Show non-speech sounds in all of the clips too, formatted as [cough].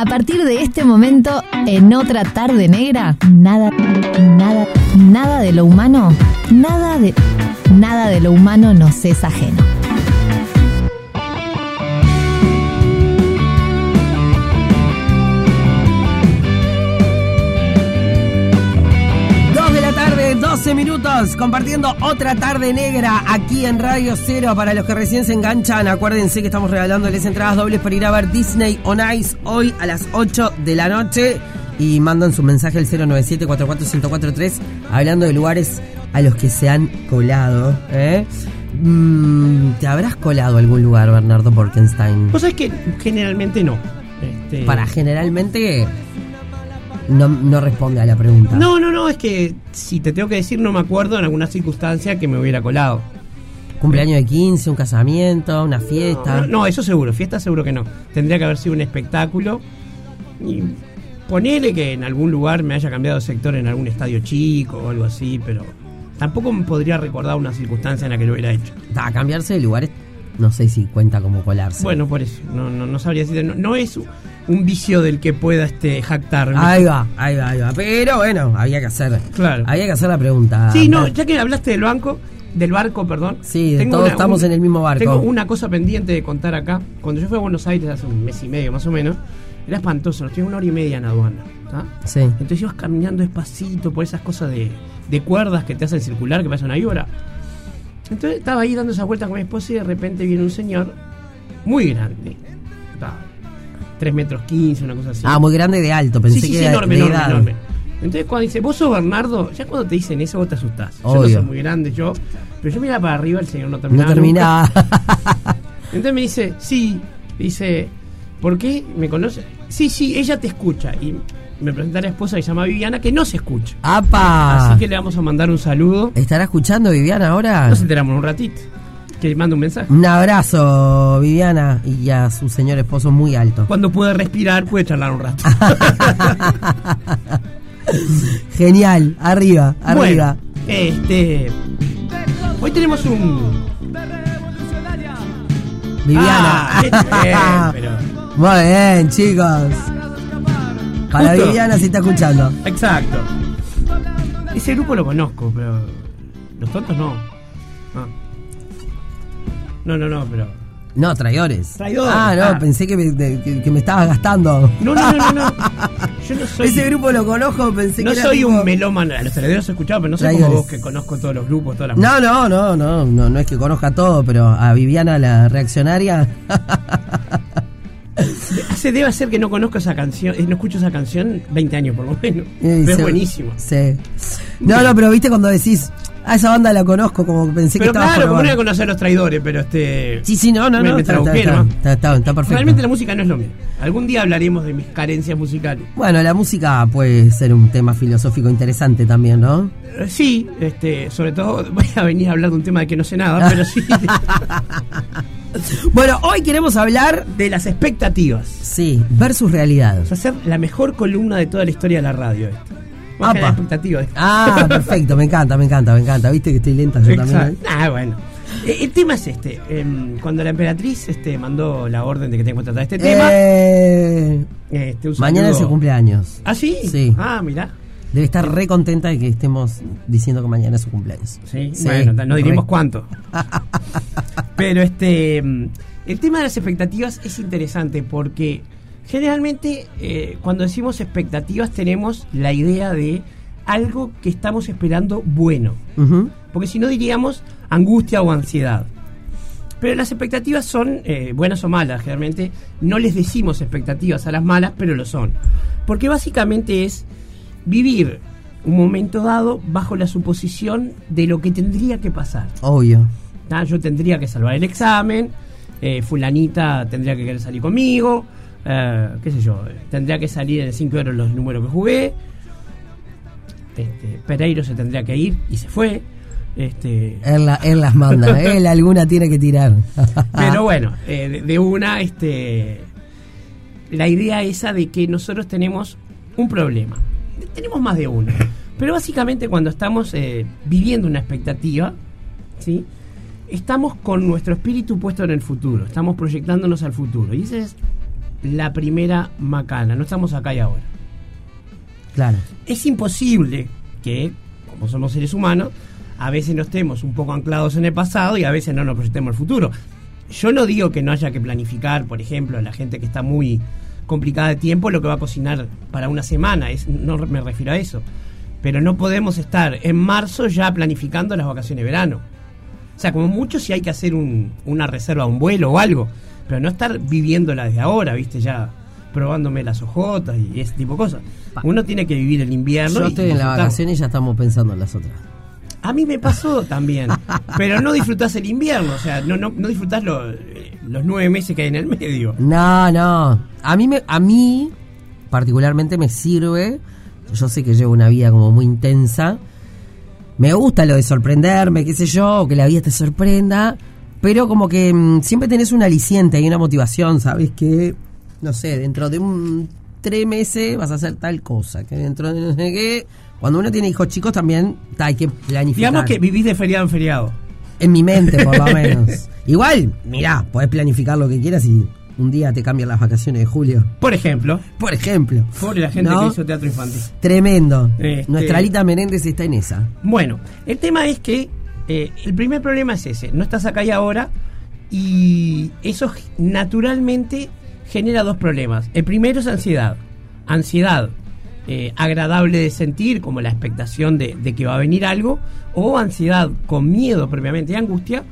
A partir de este momento, en otra tarde negra, nada, nada, nada de lo humano, nada de, nada de lo humano nos es ajeno. 12 minutos, compartiendo otra tarde negra aquí en Radio Cero. Para los que recién se enganchan, acuérdense que estamos regalándoles entradas dobles para ir a ver Disney on Ice hoy a las 8 de la noche. Y mandan su mensaje al 097 44143 hablando de lugares a los que se han colado. ¿eh? Mm, ¿Te habrás colado a algún lugar, Bernardo Borkenstein? Vos sabés que generalmente no. Este, Para generalmente no, no responde a la pregunta. No, no, no, es que si te tengo que decir, no me acuerdo en alguna circunstancia que me hubiera colado. Cumpleaños de 15, un casamiento, una fiesta. No, no, eso seguro, fiesta seguro que no. Tendría que haber sido un espectáculo. Y ponele que en algún lugar me haya cambiado de sector en algún estadio chico o algo así, pero tampoco me podría recordar una circunstancia en la que lo hubiera hecho. Cambiarse de lugares, no sé si cuenta como colarse. Bueno, por eso, no, no, no sabría decir. No, no es un vicio del que pueda este jactarme. Ahí va, ahí va, ahí va. Pero bueno, había que hacer. Claro. Había que hacer la pregunta. Sí, no, ya que hablaste del banco, del barco, perdón. Sí, de todos estamos en el mismo barco. Tengo una cosa pendiente de contar acá. Cuando yo fui a Buenos Aires hace un mes y medio más o menos, era espantoso, nos una hora y media en aduana. ¿tá? Sí. Entonces ibas caminando despacito por esas cosas de, de cuerdas que te hacen circular, que pasan una hora. Entonces estaba ahí dando esa vuelta con mi esposa y de repente viene un señor muy grande. Estaba 3 metros 15, una cosa así. Ah, muy grande de alto, pensé sí, sí, que sí, era enorme, de enorme, edad. enorme. Entonces cuando dice, vos sos Bernardo, ya cuando te dicen eso vos te asustás. Yo no Obvio. soy muy grande, yo. Pero yo miraba para arriba, el señor no No terminaba. nunca. terminaba. [laughs] Entonces me dice, sí, dice, ¿por qué me conoce? Sí, sí, ella te escucha. Y me presenta a la esposa que se llama Viviana, que no se escucha. ¡Apa! Así que le vamos a mandar un saludo. ¿Estará escuchando Viviana ahora? Nos enteramos en un ratito. Que manda un mensaje. Un abrazo, Viviana, y a su señor esposo muy alto. Cuando puede respirar, puede charlar un rato. [laughs] Genial, arriba, arriba. Bueno, este. Hoy tenemos un. Viviana. Ah, pero. [laughs] Muy bien, chicos. Para Justo. Viviana se está escuchando. Exacto. Ese grupo lo conozco, pero. Los tontos no. Ah. No, no, no, pero. No, traidores. Traidores, Ah, no, ah. pensé que me, que, que me estabas gastando. No, no, no, no. no. [laughs] Yo no soy. Ese grupo lo conozco, pensé no que era soy tipo- un melómano. Los herederos he escuchado, pero no soy como Traidores. vos que conozco todos los grupos, todas las No, no, no, no, no, no es que conozca todo, pero a Viviana la reaccionaria. [laughs] Se debe hacer que no conozco esa canción, eh, no escucho esa canción 20 años por lo menos. Pero es buenísimo. Sí. No, no, pero viste cuando decís, a esa banda la conozco, como pensé Pero que estaba claro, como no voy a conocer a los traidores, pero este. Sí, sí, no, no, me, no. me está, está, ¿no? está, perfecto. Realmente la música no es lo mío. Algún día hablaremos de mis carencias musicales. Bueno, la música puede ser un tema filosófico interesante también, ¿no? Eh, Sí, este, sobre todo [laughs] voy a venir a hablar de un tema de que no sé nada, pero sí [laughs] Bueno, hoy queremos hablar, de las expectativas. sí, versus realidad. O sea, hacer la mejor columna de toda la historia de la radio. Esto. Apa. Ah, [laughs] perfecto, me encanta, me encanta, me encanta. Viste que estoy lenta yo también. Exacto. Ah, bueno. Eh, El tema es este. em, cuando la emperatriz este, mandó la orden de que tengo que tratar este tema. Eh, este, un mañana es saludo- su cumpleaños. ¿Ah, sí? Sí. Ah, mirá. Debe estar re contenta de que estemos diciendo que mañana es su cumpleaños. Sí, Sí, bueno, ta- no diremos re. cuánto. [laughs] Pero este mm, el tema de las expectativas es interesante porque generalmente eh, cuando decimos expectativas tenemos la idea de algo que estamos esperando bueno. Porque si no diríamos angustia o ansiedad. Pero las expectativas son eh, buenas o malas. Generalmente no les decimos expectativas a las malas, pero lo son. Porque básicamente es vivir un momento dado bajo la suposición de lo que tendría que pasar. Obvio. ¿tá? Yo tendría que salvar el examen, eh, fulanita tendría que querer salir conmigo, eh, qué sé yo, tendría que salir en 5 euros los números que jugué, este, Pereiro se tendría que ir y se fue. Este, Él, la- él las manda, [laughs] él alguna tiene que tirar. pero bueno, eh, de, de una, este, la idea esa de que nosotros tenemos un problema. Tenemos más de uno. Pero básicamente cuando estamos eh, viviendo una expectativa, ¿sí? estamos con nuestro espíritu puesto en el futuro, estamos proyectándonos al futuro. Y ese es la primera macana, no estamos acá y ahora. Claro. Es imposible que, como somos seres humanos, a veces nos estemos un poco anclados en el pasado y a veces no nos proyectemos al futuro. Yo no digo que no haya que planificar, por ejemplo, la gente que está muy complicada de tiempo, lo que va a cocinar para una semana, es, no me refiero a eso. Pero no podemos estar en marzo ya planificando las vacaciones de verano. O sea, como mucho si hay que hacer un- una reserva, un vuelo o algo, pero no estar viviéndola desde ahora, viste, ya probándome las ojotas y ese tipo de cosas. Uno tiene que vivir el invierno. Yo y estoy en la vacación y ya estamos pensando en las otras. A mí me pasó [laughs] también, pero no disfrutás el invierno, o sea, no, no, no disfrutás lo- los nueve meses que hay en el medio. No, no. A mí, me, a mí particularmente me sirve. Yo sé que llevo una vida como muy intensa. Me gusta lo de sorprenderme, qué sé yo, o que la vida te sorprenda. Pero como que mm, siempre tenés un aliciente y una motivación, ¿sabes? Que, no sé, dentro de un tres meses vas a hacer tal cosa. Que dentro de no sé qué. Cuando uno tiene hijos chicos también ta, hay que planificar. Digamos que vivís de feriado en feriado. En mi mente, por lo [laughs] menos. Igual, mirá, podés planificar lo que quieras y un día te cambian las vacaciones de julio. Por ejemplo, Por ejemplo. pobre la gente ¿No? que hizo teatro infantil. Tremendo. Este- Nuestra Alita Menéndez está en esa. Bueno, el tema es que eh, el primer problema es ese, no estás acá y ahora y eso naturalmente genera dos problemas. El primero es ansiedad. Ansiedad eh, agradable de sentir, como la expectación de, de que va a venir algo, o ansiedad con miedo previamente y angustia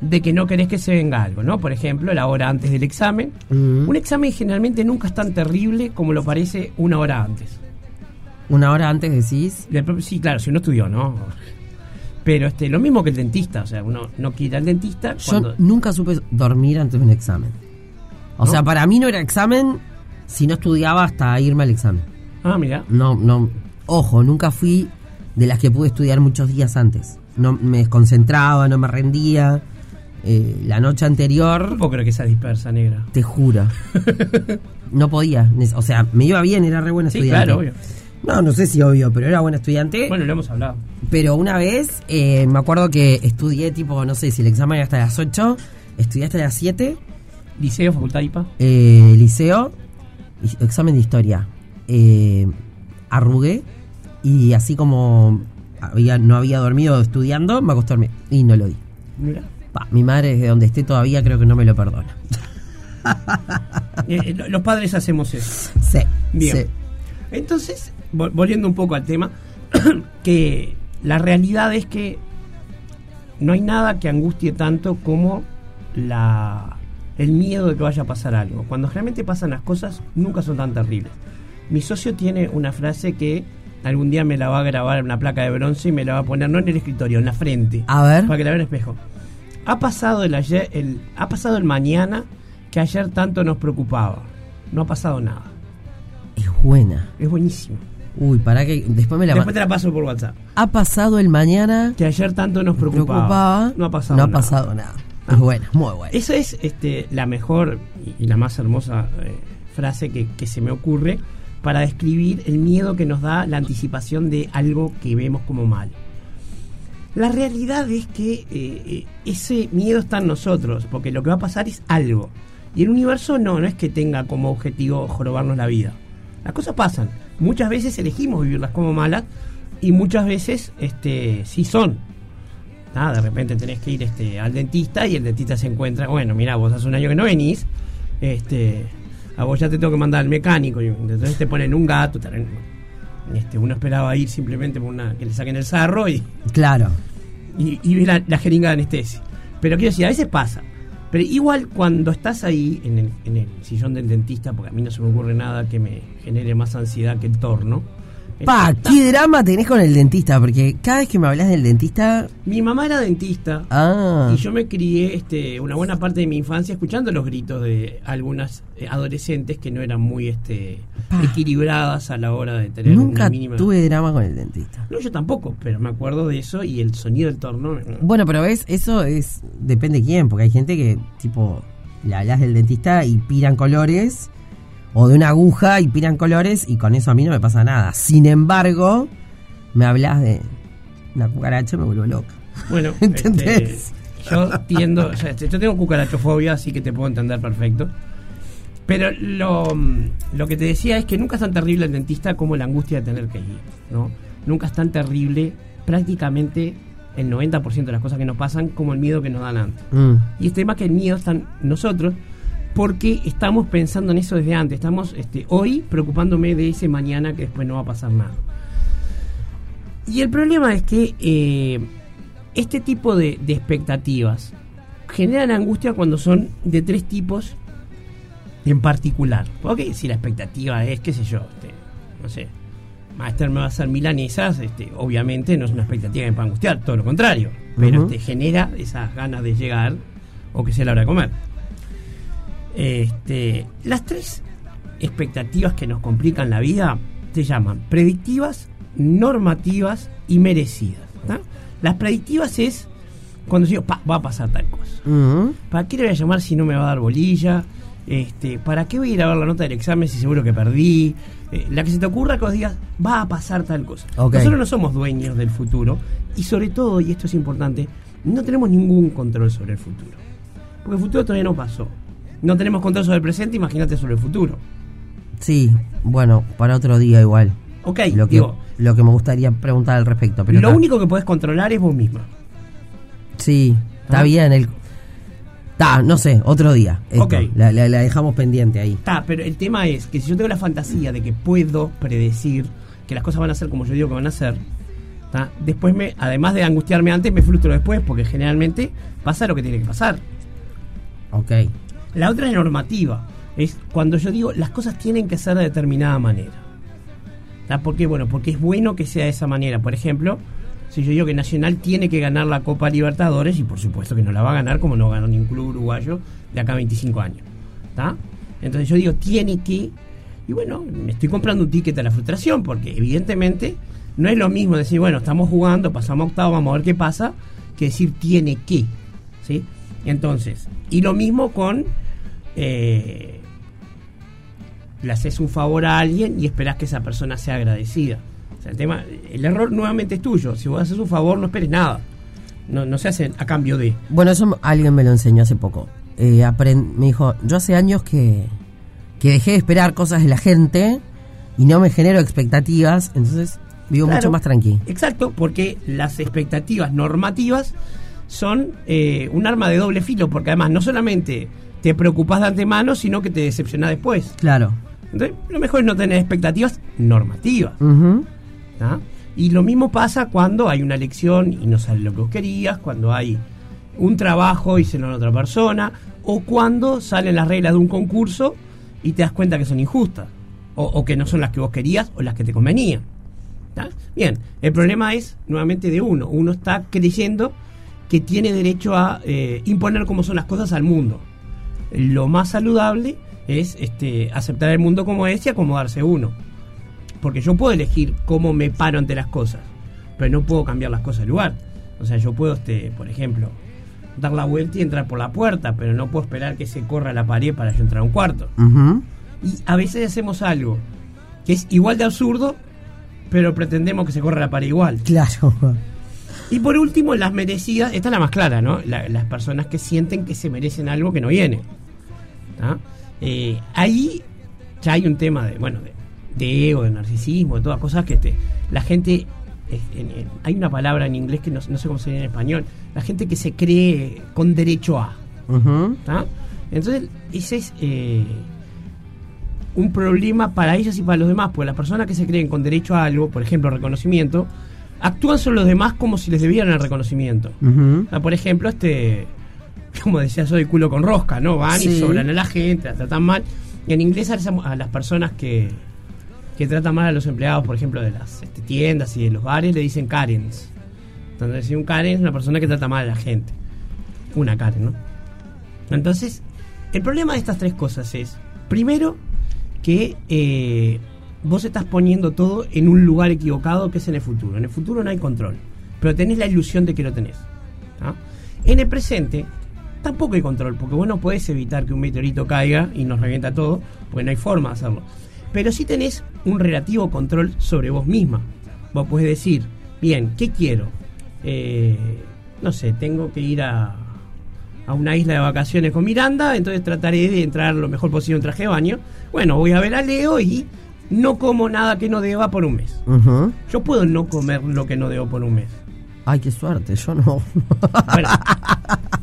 de que no querés que se venga algo, ¿no? Por ejemplo, la hora antes del examen. Un examen generalmente nunca es tan terrible como lo parece una hora antes. Una hora antes decís. Sí, claro, si uno estudió, ¿no? Pero este, lo mismo que el dentista, o sea, uno no quiere ir al dentista Yo cuando... nunca supe dormir antes de un examen. O ¿No? sea, para mí no era examen si no estudiaba hasta irme al examen. Ah, mira. No, no. Ojo, nunca fui de las que pude estudiar muchos días antes. No me desconcentraba, no me rendía. Eh, la noche anterior Tampoco creo que sea dispersa, negra. Te juro. [laughs] No podía. O sea, me iba bien, era re buena Sí, estudiante. claro, obvio. No, no sé si obvio, pero era buena estudiante. Bueno, lo hemos hablado. Pero una vez, eh, me acuerdo que estudié tipo, no sé si el examen era hasta las 8, estudié hasta las 7, Liceo, facultad IPA. eh, liceo, examen de historia. Eh, arrugué y así como había, no había dormido estudiando, me acosté a dormir y no lo di. Mira. Pa, mi madre, desde donde esté todavía, creo que no me lo perdona. [laughs] Eh, eh, lo- los padres hacemos eso. Sí, Bien. sí. Entonces, volviendo un poco al tema, [clears throat] que la realidad es que no hay nada que angustie tanto como la, el miedo de que vaya a pasar algo. Cuando realmente pasan las cosas, nunca son tan terribles. Mi socio tiene una frase que algún día me la va a grabar en una placa de bronce y me la va a poner no en el escritorio, en la frente. A ver. Para que la vea en el espejo. Ha pasado el ayer, el, ha pasado el mañana que ayer tanto nos preocupaba. No ha pasado nada. Es buena. Es buenísimo. Uy, para que después me la Después te la paso por WhatsApp. Ha pasado el mañana. Que ayer tanto nos preocupaba. Preocupaba. No ha pasado No ha nada. pasado nada. Es buena, muy buena. Esa es este, la mejor y, y la más hermosa eh, frase que, que se me ocurre para describir el miedo que nos da la anticipación de algo que vemos como mal. La realidad es que eh, eh, ese miedo está en nosotros, porque lo que va a pasar es algo. Y el universo no, no es que tenga como objetivo jorobarnos la vida. Las cosas pasan. Muchas veces elegimos vivirlas como malas y muchas veces este, sí son. Nada, de repente tenés que ir este, al dentista y el dentista se encuentra, bueno, mira, vos hace un año que no venís, este, a vos ya te tengo que mandar al mecánico, y entonces te ponen un gato, te- este, uno esperaba ir simplemente por una, que le saquen el sarro y, Claro. y, y ves la, la jeringa de anestesia. Pero quiero decir, a veces pasa. Pero igual cuando estás ahí en el, en el sillón del dentista, porque a mí no se me ocurre nada que me genere más ansiedad que el torno. Pa, qué drama tenés con el dentista, porque cada vez que me hablas del dentista. Mi mamá era dentista. Ah. Y yo me crié este, una buena parte de mi infancia escuchando los gritos de algunas eh, adolescentes que no eran muy este, Pa. equilibradas a la hora de tener Nunca una mínima. tuve drama con el dentista. No, yo tampoco, pero me acuerdo de eso y el sonido del torno. Bueno, pero ves, eso es. Depende de quién, porque hay gente que, tipo, le hablas del dentista y piran colores, o de una aguja y piran colores, y con eso a mí no me pasa nada. Sin embargo, me hablas de una cucaracha y me vuelvo loca. Bueno, [laughs] ¿Entendés? este, yo tiendo, o sea, este, yo tengo cucarachofobia, así que te puedo entender perfecto. Pero lo, lo que te decía es que nunca es tan terrible el dentista como la angustia de tener que ir, ¿no? Nunca es tan terrible prácticamente el 90% de las cosas que nos pasan como el miedo que nos dan antes. Mm. Y este tema que el miedo está en nosotros porque estamos pensando en eso desde antes. Estamos este, hoy preocupándome de ese mañana que después no va a pasar nada. Y el problema es que eh, este tipo de, de expectativas generan angustia cuando son de tres tipos en particular. Porque si la expectativa es, qué sé yo, este, no sé, Master me va a hacer milanesas, este, obviamente no es una expectativa que me pueda angustiar, todo lo contrario. Pero Ujú. este, genera esas ganas de llegar o que sea la hora de comer. Este, las tres expectativas que nos complican la vida se llaman predictivas, normativas y merecidas. ¿tá? Las predictivas es cuando digo, "Pa, va a pasar tal cosa. ¿Para qué le voy a llamar si no me va a dar bolilla? Este, ¿Para qué voy a ir a ver la nota del examen si seguro que perdí? Eh, la que se te ocurra que vos digas, va a pasar tal cosa. Nosotros no somos dueños del futuro y sobre todo, y esto es importante, no tenemos ningún control sobre el futuro. Porque el futuro todavía no pasó. No tenemos control sobre el presente, imagínate sobre el futuro. Sí, bueno, para otro día igual. Ok, Lo que, digo, lo que me gustaría preguntar al respecto. Pero lo está- único que podés controlar es vos misma. Sí, está ¿Ah? bien. El... Está, no sé, otro día. esto. Ok. La, la- la dejamos pendiente ahí. Está, pero el tema es que si yo tengo la fantasía de que puedo predecir que las cosas van a ser como yo digo que van a ser, ¿tá? después me, además de angustiarme antes, me frustro después, porque generalmente pasa lo que tiene que pasar. Ok. La otra es normativa. Es cuando yo digo las cosas tienen que ser de determinada manera. ¿Por qué? Bueno, porque es bueno que sea de esa manera. Por ejemplo, si yo digo que Nacional tiene que ganar la Copa Libertadores, y por supuesto que no la va a ganar como no ganó ningún club uruguayo de acá a 25 años. ¿tá? Entonces yo digo, tiene que. Y bueno, me estoy comprando un ticket a la frustración, porque evidentemente no es lo mismo decir, bueno, estamos jugando, pasamos octavo, vamos a ver qué pasa, que decir tiene que. ¿sí? Entonces, y lo mismo con. eh, le haces un favor a alguien y esperás que esa persona sea agradecida. O sea, el tema, el error nuevamente es tuyo. Si vos haces un favor, no esperes nada. No, no se hace a cambio de. Bueno, eso alguien me lo enseñó hace poco. Eh, me dijo, yo hace años que, que dejé de esperar cosas de la gente y no me genero expectativas, entonces vivo Claro. mucho más tranquilo. Exacto, porque las expectativas normativas son eh, un arma de doble filo, porque además no solamente te preocupas de antemano, sino que te decepcionás después. Claro. Entonces, lo mejor es no tener expectativas normativas. Y lo mismo pasa cuando hay una elección y no sale lo que vos querías, cuando hay un trabajo y se lo da a otra persona, o cuando salen las reglas de un concurso y te das cuenta que son injustas, o, o que no son las que vos querías o las que te convenían. Bien, el problema es nuevamente de uno. Uno está creyendo que tiene derecho a eh, imponer cómo son las cosas al mundo. Lo más saludable es este, aceptar el mundo como es y acomodarse uno. Porque yo puedo elegir cómo me paro ante las cosas, pero no puedo cambiar las cosas de lugar. O sea, yo puedo, este, por ejemplo, dar la vuelta y entrar por la puerta, pero no puedo esperar que se corra la pared para yo entrar a un cuarto. Y a veces hacemos algo que es igual de absurdo, pero pretendemos que se corra la pared igual. Claro. Y por último, las merecidas, esta es la más clara, ¿no? La- las personas que sienten que se merecen algo que no viene. ¿tá? Eh, ahí ya hay un tema de, bueno, de, de ego, de narcisismo, de todas cosas que te, la gente, eh, en- en- hay una palabra en inglés que no, no sé cómo sería en español, la gente que se cree con derecho a. ¿tá? Entonces, ese es eh, un problema para ellas y para los demás, porque las personas que se creen con derecho a algo, por ejemplo, reconocimiento, actúan sobre los demás como si les debieran el reconocimiento. O sea, por ejemplo, este, [laughs] como decía, soy culo con rosca, ¿no? Van Sí. y sobran a la gente, la tratan mal. Y en inglés a las, a las personas que, que tratan mal a los empleados, por ejemplo, de las este, tiendas y de los bares, le dicen Karens. Entonces, si un Karen es una persona que trata mal a la gente. Una Karen, ¿no? Entonces, el problema de estas tres cosas es, primero, que eh, vos estás poniendo todo en un lugar equivocado que es en el futuro. En el futuro no hay control, pero tenés la ilusión de que lo tenés. En el presente tampoco hay control, porque vos no podés evitar que un meteorito caiga y nos revienta todo, porque no hay forma de hacerlo. Pero sí tenés un relativo control sobre vos misma. Vos podés decir, bien, ¿qué quiero? Eh, no sé, tengo que ir a, a una isla de vacaciones con Miranda, entonces trataré de entrar lo mejor posible en traje de baño. Bueno, voy a ver a Leo y no como nada que no deba por un mes. Yo puedo no comer lo que no debo por un mes. Ay, qué suerte, yo no. [laughs] Bueno,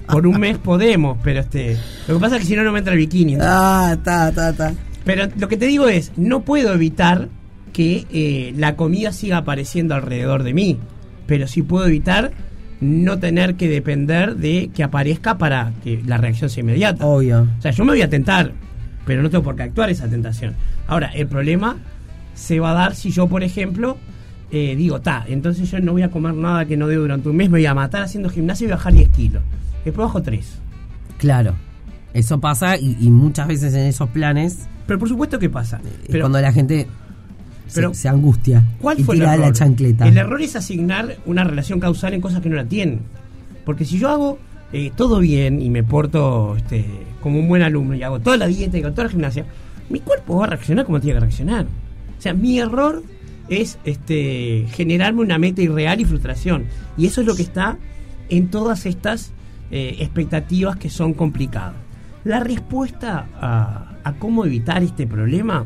por un mes podemos, pero este. Lo que pasa es que si no, no me entra el bikini. ah, está, está, está. Pero lo que te digo es, no puedo evitar que eh, la comida siga apareciendo alrededor de mí, pero sí puedo evitar no tener que depender de que aparezca para que la reacción sea inmediata. Obvio. O sea, yo me voy a tentar, pero no tengo por qué actuar esa tentación. Ahora, el problema se va a dar si yo, por ejemplo, eh, digo, ta, entonces yo no voy a comer nada que no debo durante un mes, me voy a matar haciendo gimnasia y voy a bajar 10 kilos. Después bajo 3. Claro. Eso pasa y, y muchas veces en esos planes Pero por supuesto que pasa. Pero, cuando la gente se- pero- se, angustia ¿Cuál y fue el error? la chancleta. El error es asignar una relación causal en cosas que no la tienen. Porque si yo hago eh, todo bien y me porto este, como un buen alumno y hago toda la dieta y hago toda la gimnasia, mi cuerpo va a reaccionar como tiene que reaccionar. O sea, mi error es este, generarme una meta irreal y frustración. Y eso es lo que está en todas estas eh, expectativas que son complicadas. La respuesta a, a cómo evitar este problema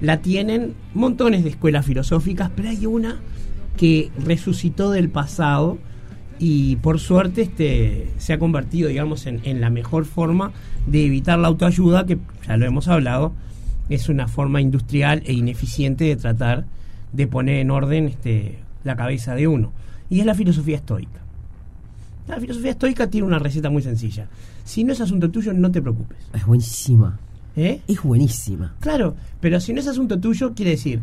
la tienen montones de escuelas filosóficas, pero hay una que resucitó del pasado y por suerte este, se ha convertido, digamos, en, en la mejor forma de evitar la autoayuda, que ya lo hemos hablado, es una forma industrial e ineficiente de tratar de poner en orden este, la cabeza de uno. Y es la filosofía estoica. La filosofía estoica tiene una receta muy sencilla. Si no es asunto tuyo, no te preocupes. Es buenísima. ¿Eh? Es buenísima. Claro, pero si no es asunto tuyo, quiere decir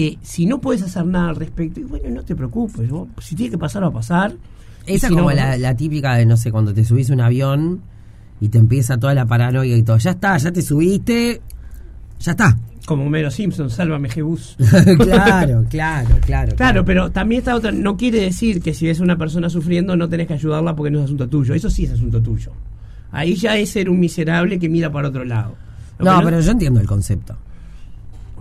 que si no puedes hacer nada al respecto, y bueno, no te preocupes, vos, si tiene que pasar, va a pasar. Esa si es como no, la, la típica de, no sé, cuando te subís a un avión y te empieza toda la paranoia y todo. Ya está, ya te subiste, ya está. Como Homero Simpson, sálvame Jebus. [laughs] claro, claro, claro. Claro, pero también esta otra, no quiere decir que si ves una persona sufriendo no tenés que ayudarla porque no es asunto tuyo. Eso sí es asunto tuyo. Ahí ya es ser un miserable que mira para otro lado. Lo No, pero yo entiendo el concepto.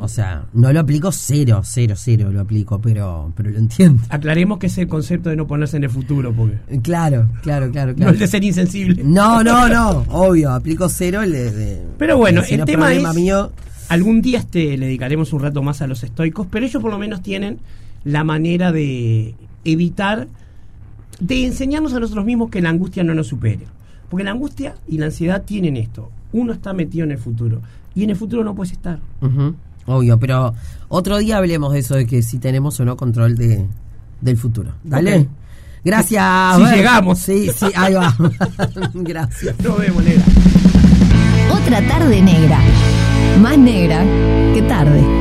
O sea, no lo aplico cero, cero, cero lo aplico, pero, pero lo entiendo. Aclaremos que es el concepto de no ponerse en el futuro, porque Claro, claro, claro, [laughs] no claro. el de ser insensible. No, no, no, obvio, aplico cero el de... de- Pero bueno, el tema es- mío. Algún día este, le dedicaremos un rato más a los estoicos, pero ellos por lo menos tienen la manera de evitar, de enseñarnos a nosotros mismos que la angustia no nos supere. Porque la angustia y la ansiedad tienen esto. Uno está metido en el futuro y en el futuro no puedes estar. Obvio, pero otro día hablemos de eso de que si tenemos o no control de, del futuro. ¿Dale? Gracias. Si llegamos. Sí, sí, ahí va. [laughs] Gracias. Nos vemos, negra. Otra tarde negra. Más negra que tarde.